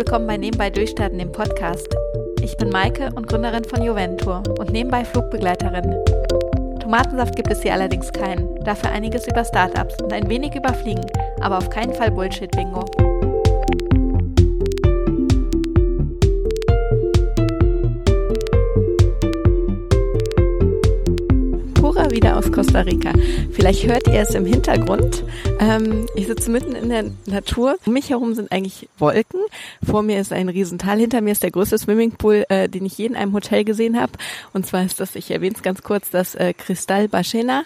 willkommen bei Nebenbei Durchstarten, dem Podcast. Ich bin Maike und Gründerin von Juventur und nebenbei Flugbegleiterin. Tomatensaft gibt es hier allerdings keinen, dafür einiges über Startups und ein wenig über Fliegen, aber auf keinen Fall Bullshit-Bingo. Wieder aus Costa Rica. Vielleicht hört ihr es im Hintergrund. Ähm, ich sitze mitten in der Natur. Um mich herum sind eigentlich Wolken. Vor mir ist ein Riesental. Hinter mir ist der größte Swimmingpool, äh, den ich je in einem Hotel gesehen habe. Und zwar ist das, ich erwähne es ganz kurz, das äh, Cristal Ballena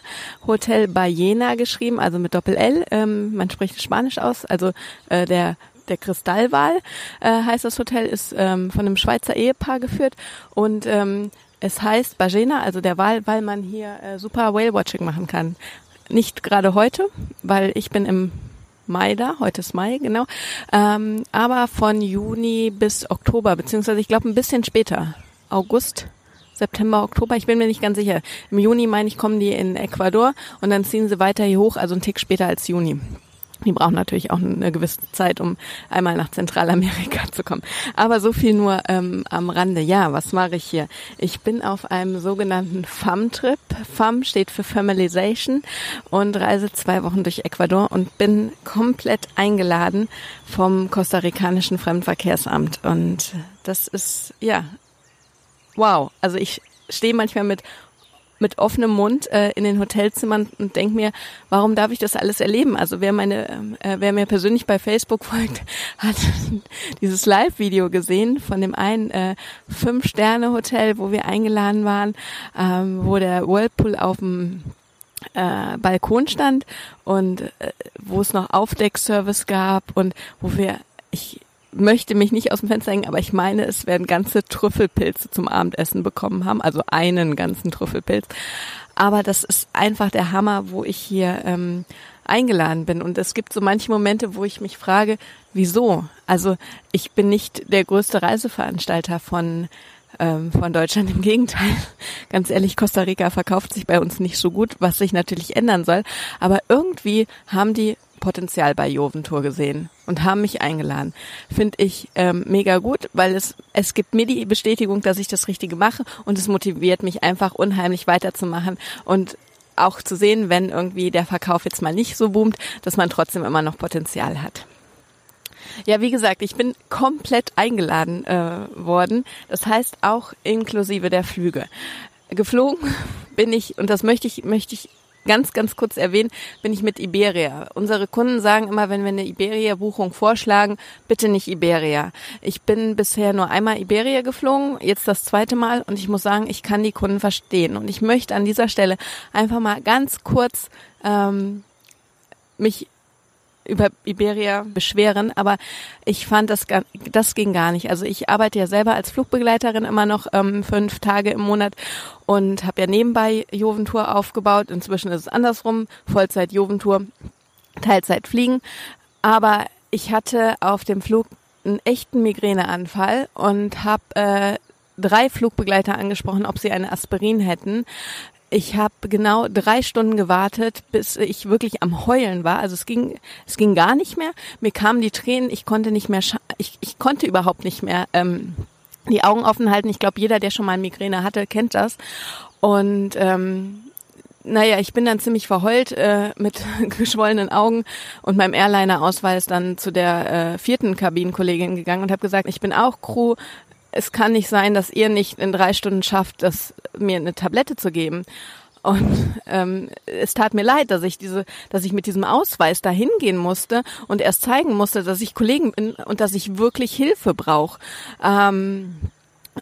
Hotel Ballena geschrieben, also mit Doppel-L. Ähm, man spricht Spanisch aus, also äh, der der Kristallwal äh, heißt das Hotel, ist ähm, von einem Schweizer Ehepaar geführt und ähm, es heißt Bajena, also der Wal, weil man hier äh, super Whale-Watching machen kann. Nicht gerade heute, weil ich bin im Mai da, heute ist Mai, genau. Ähm, aber von Juni bis Oktober, beziehungsweise ich glaube ein bisschen später, August, September, Oktober, ich bin mir nicht ganz sicher. Im Juni, meine ich, kommen die in Ecuador und dann ziehen sie weiter hier hoch, also einen Tick später als Juni. Die brauchen natürlich auch eine gewisse Zeit, um einmal nach Zentralamerika zu kommen. Aber so viel nur ähm, am Rande. Ja, was mache ich hier? Ich bin auf einem sogenannten FAM-Trip. FAM steht für Familization und reise zwei Wochen durch Ecuador und bin komplett eingeladen vom kostarikanischen Fremdenverkehrsamt. Und das ist, ja, wow. Also ich stehe manchmal mit mit offenem Mund äh, in den Hotelzimmern und denke mir, warum darf ich das alles erleben? Also wer meine, äh, wer mir persönlich bei Facebook folgt, hat dieses Live-Video gesehen von dem einen äh, Fünf-Sterne-Hotel, wo wir eingeladen waren, ähm, wo der Whirlpool auf dem äh, Balkon stand und äh, wo es noch Aufdeckservice gab und wo wir ich möchte mich nicht aus dem Fenster hängen, aber ich meine, es werden ganze Trüffelpilze zum Abendessen bekommen haben, also einen ganzen Trüffelpilz. Aber das ist einfach der Hammer, wo ich hier ähm, eingeladen bin. Und es gibt so manche Momente, wo ich mich frage, wieso? Also ich bin nicht der größte Reiseveranstalter von ähm, von Deutschland. Im Gegenteil, ganz ehrlich, Costa Rica verkauft sich bei uns nicht so gut, was sich natürlich ändern soll. Aber irgendwie haben die Potenzial bei Joventur gesehen und haben mich eingeladen. Finde ich ähm, mega gut, weil es, es gibt mir die Bestätigung, dass ich das Richtige mache und es motiviert mich einfach unheimlich weiterzumachen und auch zu sehen, wenn irgendwie der Verkauf jetzt mal nicht so boomt, dass man trotzdem immer noch Potenzial hat. Ja, wie gesagt, ich bin komplett eingeladen äh, worden. Das heißt auch inklusive der Flüge. Geflogen bin ich, und das möchte ich, möchte ich ganz, ganz kurz erwähnen, bin ich mit Iberia. Unsere Kunden sagen immer, wenn wir eine Iberia-Buchung vorschlagen, bitte nicht Iberia. Ich bin bisher nur einmal Iberia geflogen, jetzt das zweite Mal und ich muss sagen, ich kann die Kunden verstehen. Und ich möchte an dieser Stelle einfach mal ganz kurz ähm, mich über Iberia beschweren, aber ich fand das das ging gar nicht. Also ich arbeite ja selber als Flugbegleiterin immer noch ähm, fünf Tage im Monat und habe ja nebenbei Joventour aufgebaut. Inzwischen ist es andersrum, Vollzeit Joventour, Teilzeit Fliegen. Aber ich hatte auf dem Flug einen echten Migräneanfall und habe äh, drei Flugbegleiter angesprochen, ob sie eine Aspirin hätten. Ich habe genau drei Stunden gewartet, bis ich wirklich am Heulen war. Also es ging, es ging gar nicht mehr. Mir kamen die Tränen. Ich konnte nicht mehr, ich, ich konnte überhaupt nicht mehr ähm, die Augen offen halten. Ich glaube, jeder, der schon mal Migräne hatte, kennt das. Und ähm, naja, ich bin dann ziemlich verheult äh, mit geschwollenen Augen und meinem Airliner-Ausweis dann zu der äh, vierten Kabinenkollegin gegangen und habe gesagt, ich bin auch Crew, es kann nicht sein, dass ihr nicht in drei Stunden schafft, das, mir eine Tablette zu geben. Und ähm, es tat mir leid, dass ich diese, dass ich mit diesem Ausweis da hingehen musste und erst zeigen musste, dass ich Kollegen bin und dass ich wirklich Hilfe brauche. Ähm,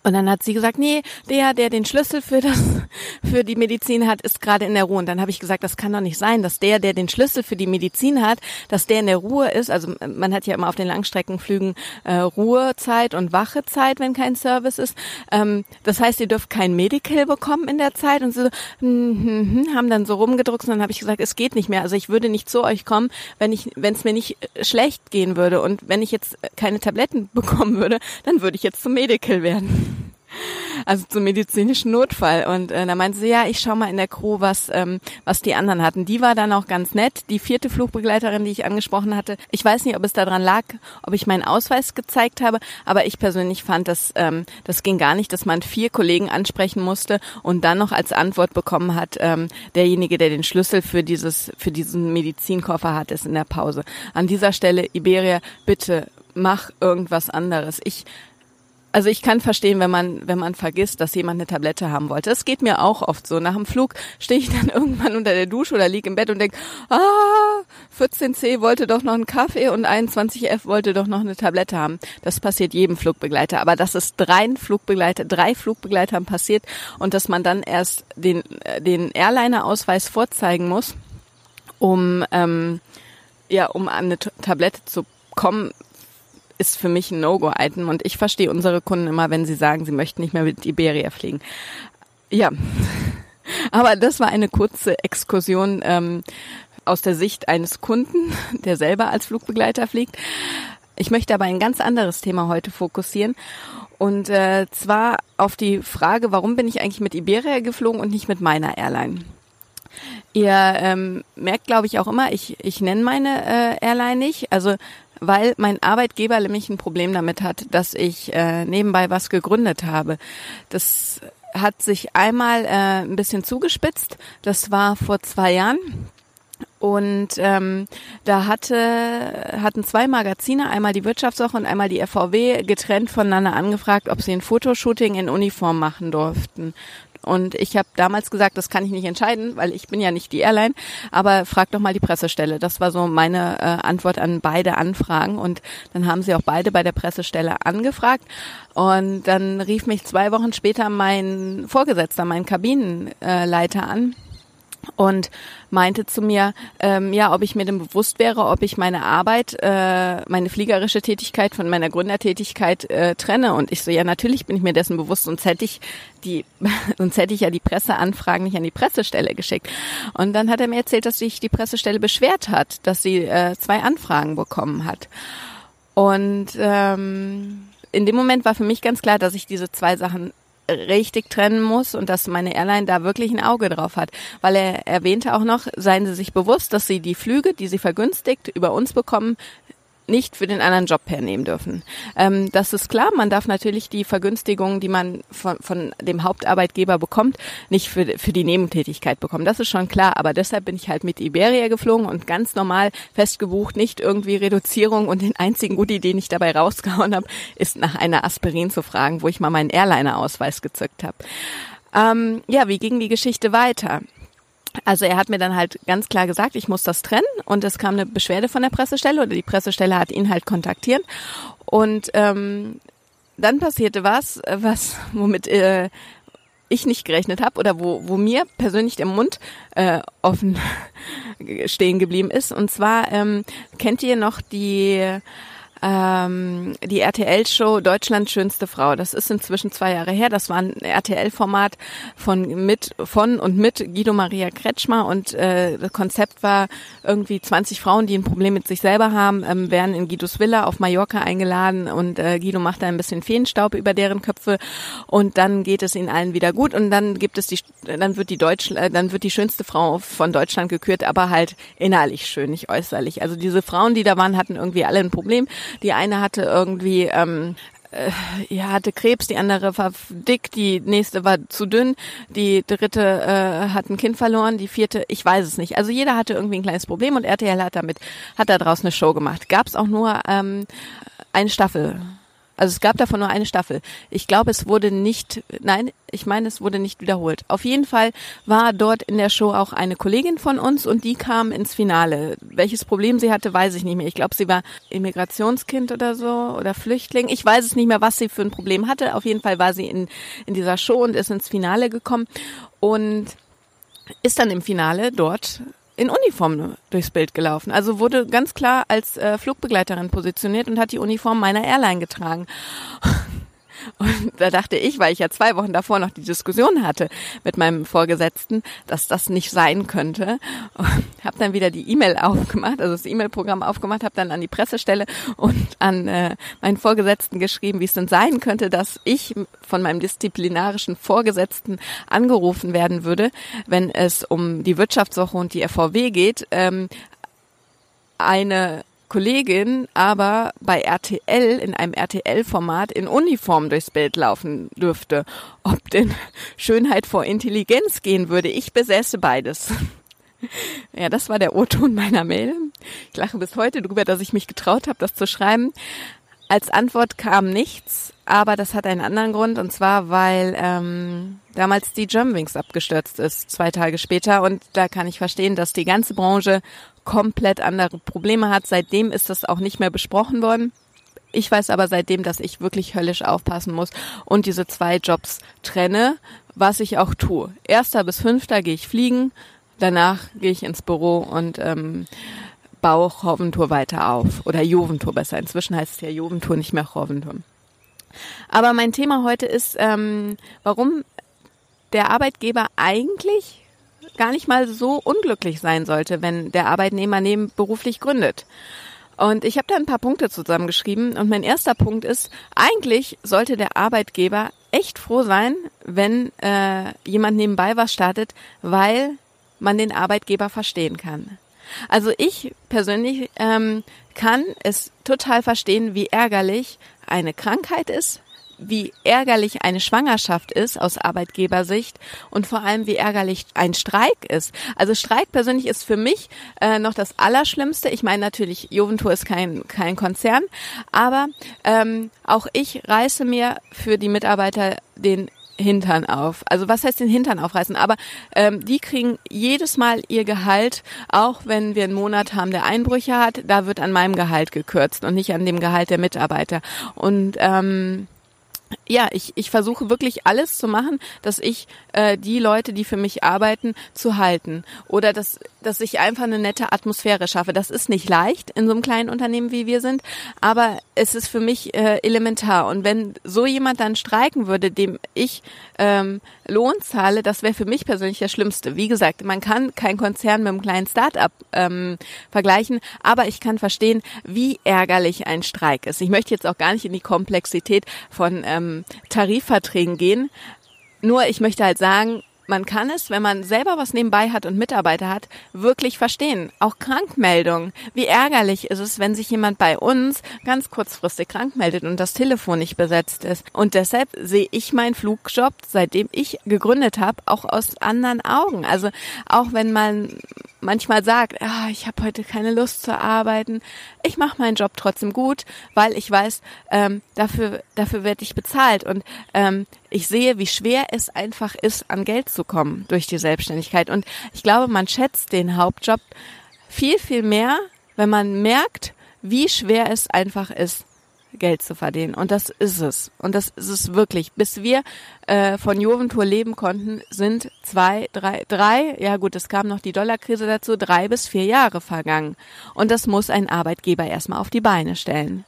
und dann hat sie gesagt, nee, der, der den Schlüssel für das, für die Medizin hat, ist gerade in der Ruhe. Und dann habe ich gesagt, das kann doch nicht sein, dass der, der den Schlüssel für die Medizin hat, dass der in der Ruhe ist. Also man hat ja immer auf den Langstreckenflügen äh, Ruhezeit und Wachezeit, wenn kein Service ist. Ähm, das heißt, ihr dürft kein Medical bekommen in der Zeit. Und so hm, hm, hm, haben dann so rumgedruckt. Und dann habe ich gesagt, es geht nicht mehr. Also ich würde nicht zu euch kommen, wenn ich, wenn es mir nicht äh, schlecht gehen würde. Und wenn ich jetzt keine Tabletten bekommen würde, dann würde ich jetzt zum Medical werden. Also zum medizinischen Notfall. Und äh, da meinte sie, ja, ich schau mal in der Crew, was, ähm, was die anderen hatten. Die war dann auch ganz nett. Die vierte Flugbegleiterin, die ich angesprochen hatte, ich weiß nicht, ob es daran lag, ob ich meinen Ausweis gezeigt habe, aber ich persönlich fand, dass ähm, das ging gar nicht, dass man vier Kollegen ansprechen musste und dann noch als Antwort bekommen hat, ähm, derjenige, der den Schlüssel für dieses, für diesen Medizinkoffer hat, ist in der Pause. An dieser Stelle, Iberia, bitte mach irgendwas anderes. Ich also ich kann verstehen, wenn man, wenn man vergisst, dass jemand eine Tablette haben wollte. Das geht mir auch oft so. Nach dem Flug stehe ich dann irgendwann unter der Dusche oder liege im Bett und denke, ah, 14c wollte doch noch einen Kaffee und 21f wollte doch noch eine Tablette haben. Das passiert jedem Flugbegleiter. Aber dass es drei Flugbegleiter, drei Flugbegleitern passiert und dass man dann erst den, den Airliner-Ausweis vorzeigen muss, um, ähm, ja, um an eine Tablette zu kommen, ist für mich ein No-Go-Item und ich verstehe unsere Kunden immer, wenn sie sagen, sie möchten nicht mehr mit Iberia fliegen. Ja, aber das war eine kurze Exkursion ähm, aus der Sicht eines Kunden, der selber als Flugbegleiter fliegt. Ich möchte aber ein ganz anderes Thema heute fokussieren und äh, zwar auf die Frage, warum bin ich eigentlich mit Iberia geflogen und nicht mit meiner Airline? Ihr ähm, merkt, glaube ich, auch immer, ich, ich nenne meine äh, Airline nicht. Also weil mein Arbeitgeber nämlich ein Problem damit hat, dass ich äh, nebenbei was gegründet habe. Das hat sich einmal äh, ein bisschen zugespitzt. Das war vor zwei Jahren. Und ähm, da hatte, hatten zwei Magazine, einmal die Wirtschaftswoche und einmal die FVW, getrennt voneinander angefragt, ob sie ein Fotoshooting in Uniform machen durften. Und ich habe damals gesagt, das kann ich nicht entscheiden, weil ich bin ja nicht die Airline, aber frag doch mal die Pressestelle. Das war so meine äh, Antwort an beide Anfragen. Und dann haben sie auch beide bei der Pressestelle angefragt. Und dann rief mich zwei Wochen später mein Vorgesetzter, mein Kabinenleiter an und meinte zu mir, ähm, ja, ob ich mir denn bewusst wäre, ob ich meine Arbeit, äh, meine fliegerische Tätigkeit von meiner Gründertätigkeit äh, trenne. Und ich so, ja, natürlich bin ich mir dessen bewusst, sonst hätte ich die, sonst hätte ich ja die Presseanfragen nicht an die Pressestelle geschickt. Und dann hat er mir erzählt, dass sich die Pressestelle beschwert hat, dass sie äh, zwei Anfragen bekommen hat. Und ähm, in dem Moment war für mich ganz klar, dass ich diese zwei Sachen richtig trennen muss und dass meine Airline da wirklich ein Auge drauf hat. Weil er erwähnte auch noch, seien Sie sich bewusst, dass Sie die Flüge, die Sie vergünstigt über uns bekommen, nicht für den anderen Job hernehmen dürfen. Ähm, das ist klar, man darf natürlich die Vergünstigungen, die man von, von dem Hauptarbeitgeber bekommt, nicht für, für die Nebentätigkeit bekommen. Das ist schon klar, aber deshalb bin ich halt mit Iberia geflogen und ganz normal festgebucht, nicht irgendwie Reduzierung und den einzigen Goodie, den ich dabei rausgehauen habe, ist nach einer Aspirin zu fragen, wo ich mal meinen Airliner-Ausweis gezückt habe. Ähm, ja, wie ging die Geschichte weiter? Also er hat mir dann halt ganz klar gesagt, ich muss das trennen und es kam eine Beschwerde von der Pressestelle oder die Pressestelle hat ihn halt kontaktiert und ähm, dann passierte was, was womit äh, ich nicht gerechnet habe oder wo, wo mir persönlich der Mund äh, offen stehen geblieben ist. Und zwar ähm, kennt ihr noch die ähm, die RTL-Show Deutschland schönste Frau. Das ist inzwischen zwei Jahre her. Das war ein RTL-Format von mit von und mit Guido Maria Kretschmer und äh, das Konzept war irgendwie 20 Frauen, die ein Problem mit sich selber haben, ähm, werden in Guidos Villa auf Mallorca eingeladen und äh, Guido macht da ein bisschen Feenstaub über deren Köpfe und dann geht es ihnen allen wieder gut und dann gibt es die dann wird die Deutsch äh, dann wird die schönste Frau von Deutschland gekürt, aber halt innerlich schön, nicht äußerlich. Also diese Frauen, die da waren, hatten irgendwie alle ein Problem. Die eine hatte irgendwie ähm, äh, ja, hatte Krebs, die andere war dick, die nächste war zu dünn, die dritte äh, hat ein Kind verloren, die vierte, ich weiß es nicht. Also jeder hatte irgendwie ein kleines Problem und RTL hat damit, hat da draußen eine Show gemacht. Gab es auch nur ähm, eine Staffel also es gab davon nur eine Staffel. Ich glaube, es wurde nicht, nein, ich meine, es wurde nicht wiederholt. Auf jeden Fall war dort in der Show auch eine Kollegin von uns und die kam ins Finale. Welches Problem sie hatte, weiß ich nicht mehr. Ich glaube, sie war Immigrationskind oder so oder Flüchtling. Ich weiß es nicht mehr, was sie für ein Problem hatte. Auf jeden Fall war sie in, in dieser Show und ist ins Finale gekommen und ist dann im Finale dort in Uniform durchs Bild gelaufen. Also wurde ganz klar als äh, Flugbegleiterin positioniert und hat die Uniform meiner Airline getragen. Und da dachte ich, weil ich ja zwei Wochen davor noch die Diskussion hatte mit meinem Vorgesetzten, dass das nicht sein könnte. Habe dann wieder die E-Mail aufgemacht, also das E-Mail-Programm aufgemacht, habe dann an die Pressestelle und an äh, meinen Vorgesetzten geschrieben, wie es denn sein könnte, dass ich von meinem disziplinarischen Vorgesetzten angerufen werden würde, wenn es um die Wirtschaftswoche und die FVW geht. Ähm, eine Kollegin aber bei RTL in einem RTL-Format in Uniform durchs Bild laufen dürfte. Ob denn Schönheit vor Intelligenz gehen würde, ich besäße beides. Ja, das war der O-Ton meiner Mail. Ich lache bis heute darüber, dass ich mich getraut habe, das zu schreiben. Als Antwort kam nichts, aber das hat einen anderen Grund und zwar, weil ähm, damals die Germanwings abgestürzt ist, zwei Tage später und da kann ich verstehen, dass die ganze Branche komplett andere Probleme hat. Seitdem ist das auch nicht mehr besprochen worden. Ich weiß aber seitdem, dass ich wirklich höllisch aufpassen muss und diese zwei Jobs trenne, was ich auch tue. Erster bis fünfter gehe ich fliegen, danach gehe ich ins Büro und ähm, baue Hoventur weiter auf. Oder Joventur besser. Inzwischen heißt es ja Joventur, nicht mehr Hoventur. Aber mein Thema heute ist, ähm, warum der Arbeitgeber eigentlich gar nicht mal so unglücklich sein sollte, wenn der Arbeitnehmer nebenberuflich gründet. Und ich habe da ein paar Punkte zusammengeschrieben. Und mein erster Punkt ist, eigentlich sollte der Arbeitgeber echt froh sein, wenn äh, jemand nebenbei was startet, weil man den Arbeitgeber verstehen kann. Also ich persönlich ähm, kann es total verstehen, wie ärgerlich eine Krankheit ist, wie ärgerlich eine Schwangerschaft ist aus Arbeitgebersicht und vor allem wie ärgerlich ein Streik ist. Also Streik persönlich ist für mich äh, noch das Allerschlimmste. Ich meine natürlich, Juventur ist kein, kein Konzern, aber ähm, auch ich reiße mir für die Mitarbeiter den Hintern auf. Also was heißt den Hintern aufreißen? Aber ähm, die kriegen jedes Mal ihr Gehalt, auch wenn wir einen Monat haben, der Einbrüche hat, da wird an meinem Gehalt gekürzt und nicht an dem Gehalt der Mitarbeiter. Und ähm, ja, ich, ich versuche wirklich alles zu machen, dass ich äh, die Leute, die für mich arbeiten, zu halten. Oder dass, dass ich einfach eine nette Atmosphäre schaffe. Das ist nicht leicht in so einem kleinen Unternehmen, wie wir sind, aber es ist für mich äh, elementar. Und wenn so jemand dann streiken würde, dem ich ähm, Lohn zahle, das wäre für mich persönlich das Schlimmste. Wie gesagt, man kann kein Konzern mit einem kleinen Start-up ähm, vergleichen, aber ich kann verstehen, wie ärgerlich ein Streik ist. Ich möchte jetzt auch gar nicht in die Komplexität von ähm, Tarifverträgen gehen. Nur ich möchte halt sagen, man kann es, wenn man selber was nebenbei hat und Mitarbeiter hat, wirklich verstehen. Auch Krankmeldungen. Wie ärgerlich ist es, wenn sich jemand bei uns ganz kurzfristig krank meldet und das Telefon nicht besetzt ist. Und deshalb sehe ich meinen Flugjob, seitdem ich gegründet habe, auch aus anderen Augen. Also auch wenn man manchmal sagt, ah, ich habe heute keine Lust zu arbeiten, ich mache meinen Job trotzdem gut, weil ich weiß, ähm, dafür, dafür werde ich bezahlt. Und ähm, ich sehe, wie schwer es einfach ist, an Geld zu kommen durch die Selbstständigkeit. Und ich glaube, man schätzt den Hauptjob viel, viel mehr, wenn man merkt, wie schwer es einfach ist, Geld zu verdienen. Und das ist es. Und das ist es wirklich. Bis wir äh, von Joventur leben konnten, sind zwei, drei, drei, ja gut, es kam noch die Dollarkrise dazu, drei bis vier Jahre vergangen. Und das muss ein Arbeitgeber erstmal auf die Beine stellen.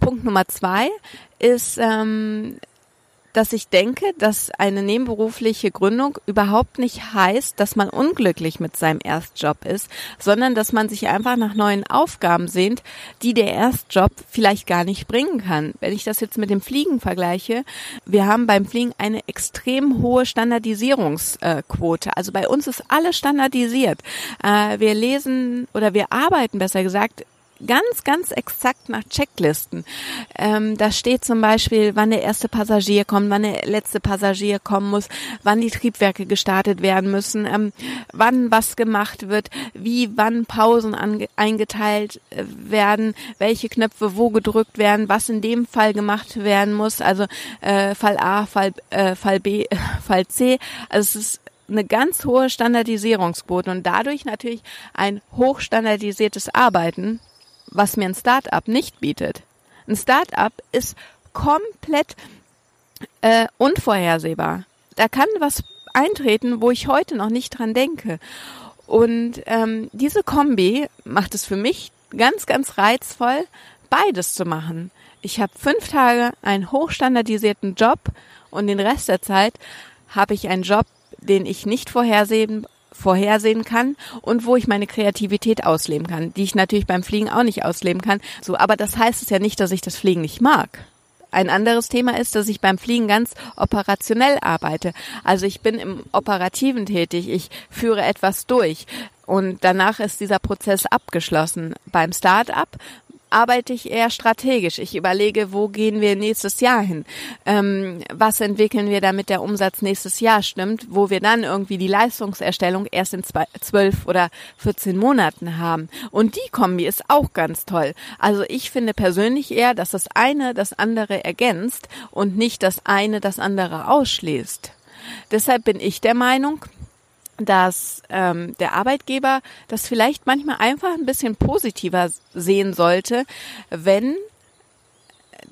Punkt Nummer zwei ist, ähm, dass ich denke, dass eine nebenberufliche Gründung überhaupt nicht heißt, dass man unglücklich mit seinem Erstjob ist, sondern dass man sich einfach nach neuen Aufgaben sehnt, die der Erstjob vielleicht gar nicht bringen kann. Wenn ich das jetzt mit dem Fliegen vergleiche, wir haben beim Fliegen eine extrem hohe Standardisierungsquote. Also bei uns ist alles standardisiert. Äh, wir lesen oder wir arbeiten besser gesagt ganz, ganz exakt nach Checklisten. Ähm, da steht zum Beispiel, wann der erste Passagier kommt, wann der letzte Passagier kommen muss, wann die Triebwerke gestartet werden müssen, ähm, wann was gemacht wird, wie wann Pausen eingeteilt äh, werden, welche Knöpfe wo gedrückt werden, was in dem Fall gemacht werden muss, also äh, Fall A, Fall, äh, Fall B, Fall C. Also es ist eine ganz hohe Standardisierungsquote und dadurch natürlich ein hochstandardisiertes Arbeiten was mir ein Startup nicht bietet. Ein Startup ist komplett äh, unvorhersehbar. Da kann was eintreten, wo ich heute noch nicht dran denke. Und ähm, diese Kombi macht es für mich ganz, ganz reizvoll, beides zu machen. Ich habe fünf Tage einen hochstandardisierten Job und den Rest der Zeit habe ich einen Job, den ich nicht vorhersehen, vorhersehen kann und wo ich meine Kreativität ausleben kann, die ich natürlich beim Fliegen auch nicht ausleben kann. So, aber das heißt es ja nicht, dass ich das Fliegen nicht mag. Ein anderes Thema ist, dass ich beim Fliegen ganz operationell arbeite. Also ich bin im Operativen tätig, ich führe etwas durch und danach ist dieser Prozess abgeschlossen. Beim Start-up arbeite ich eher strategisch. Ich überlege, wo gehen wir nächstes Jahr hin? Ähm, was entwickeln wir, damit der Umsatz nächstes Jahr stimmt, wo wir dann irgendwie die Leistungserstellung erst in zwölf oder 14 Monaten haben. Und die Kombi ist auch ganz toll. Also ich finde persönlich eher, dass das eine das andere ergänzt und nicht das eine das andere ausschließt. Deshalb bin ich der Meinung, dass ähm, der Arbeitgeber das vielleicht manchmal einfach ein bisschen positiver sehen sollte, wenn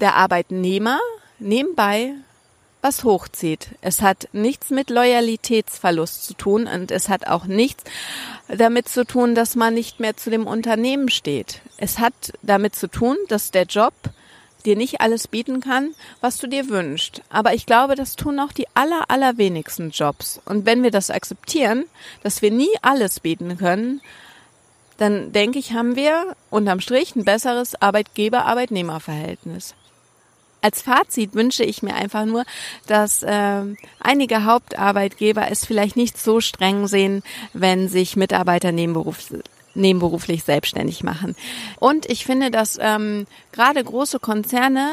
der Arbeitnehmer nebenbei was hochzieht. Es hat nichts mit Loyalitätsverlust zu tun und es hat auch nichts damit zu tun, dass man nicht mehr zu dem Unternehmen steht. Es hat damit zu tun, dass der Job dir nicht alles bieten kann, was du dir wünschst. Aber ich glaube, das tun auch die aller, allerwenigsten Jobs. Und wenn wir das akzeptieren, dass wir nie alles bieten können, dann denke ich, haben wir unterm Strich ein besseres Arbeitgeber-Arbeitnehmer-Verhältnis. Als Fazit wünsche ich mir einfach nur, dass äh, einige Hauptarbeitgeber es vielleicht nicht so streng sehen, wenn sich Mitarbeiter nebenberuflich nebenberuflich selbstständig machen. Und ich finde, dass ähm, gerade große Konzerne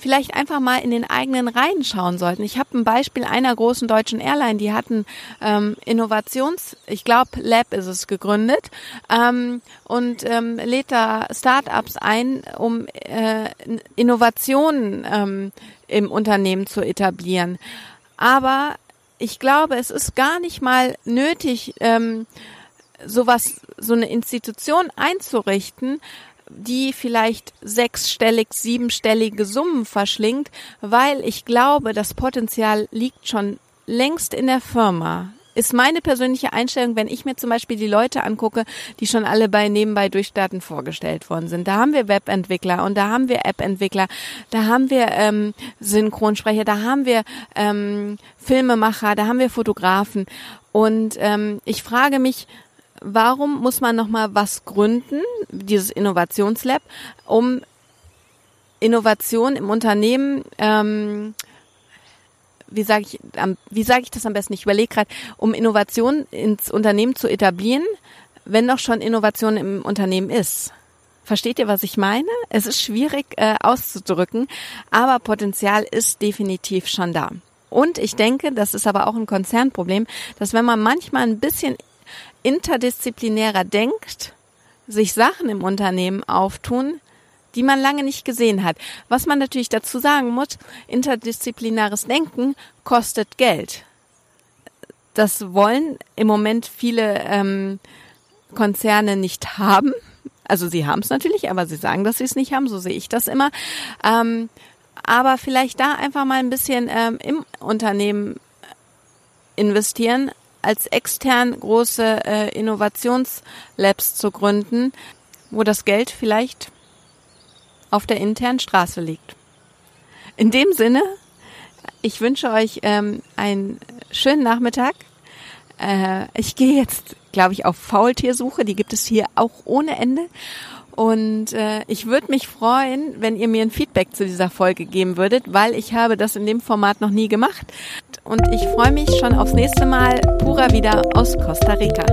vielleicht einfach mal in den eigenen Reihen schauen sollten. Ich habe ein Beispiel einer großen deutschen Airline, die hatten ähm, Innovations, ich glaube Lab ist es gegründet ähm, und ähm, lädt da Startups ein, um äh, Innovationen ähm, im Unternehmen zu etablieren. Aber ich glaube, es ist gar nicht mal nötig, ähm, sowas, so eine Institution einzurichten, die vielleicht sechsstellig, siebenstellige Summen verschlingt, weil ich glaube, das Potenzial liegt schon längst in der Firma. Ist meine persönliche Einstellung, wenn ich mir zum Beispiel die Leute angucke, die schon alle bei nebenbei Durchstarten vorgestellt worden sind. Da haben wir Webentwickler und da haben wir App-Entwickler, da haben wir ähm, Synchronsprecher, da haben wir ähm, Filmemacher, da haben wir Fotografen. Und ähm, ich frage mich, warum muss man nochmal was gründen, dieses Innovationslab, um Innovation im Unternehmen, ähm, wie sage ich, wie sage ich das am besten? Ich überlege gerade, um Innovation ins Unternehmen zu etablieren, wenn doch schon Innovation im Unternehmen ist. Versteht ihr, was ich meine? Es ist schwierig äh, auszudrücken, aber Potenzial ist definitiv schon da. Und ich denke, das ist aber auch ein Konzernproblem, dass wenn man manchmal ein bisschen interdisziplinärer denkt, sich Sachen im Unternehmen auftun, die man lange nicht gesehen hat. Was man natürlich dazu sagen muss, interdisziplinäres Denken kostet Geld. Das wollen im Moment viele ähm, Konzerne nicht haben. Also sie haben es natürlich, aber sie sagen, dass sie es nicht haben. So sehe ich das immer. Ähm, aber vielleicht da einfach mal ein bisschen ähm, im Unternehmen investieren, als extern große äh, Innovationslabs zu gründen, wo das Geld vielleicht auf der internen Straße liegt. In dem Sinne, ich wünsche euch ähm, einen schönen Nachmittag. Äh, ich gehe jetzt, glaube ich, auf Faultiersuche. Die gibt es hier auch ohne Ende. Und äh, ich würde mich freuen, wenn ihr mir ein Feedback zu dieser Folge geben würdet, weil ich habe das in dem Format noch nie gemacht. Und ich freue mich schon aufs nächste Mal. Pura wieder aus Costa Rica.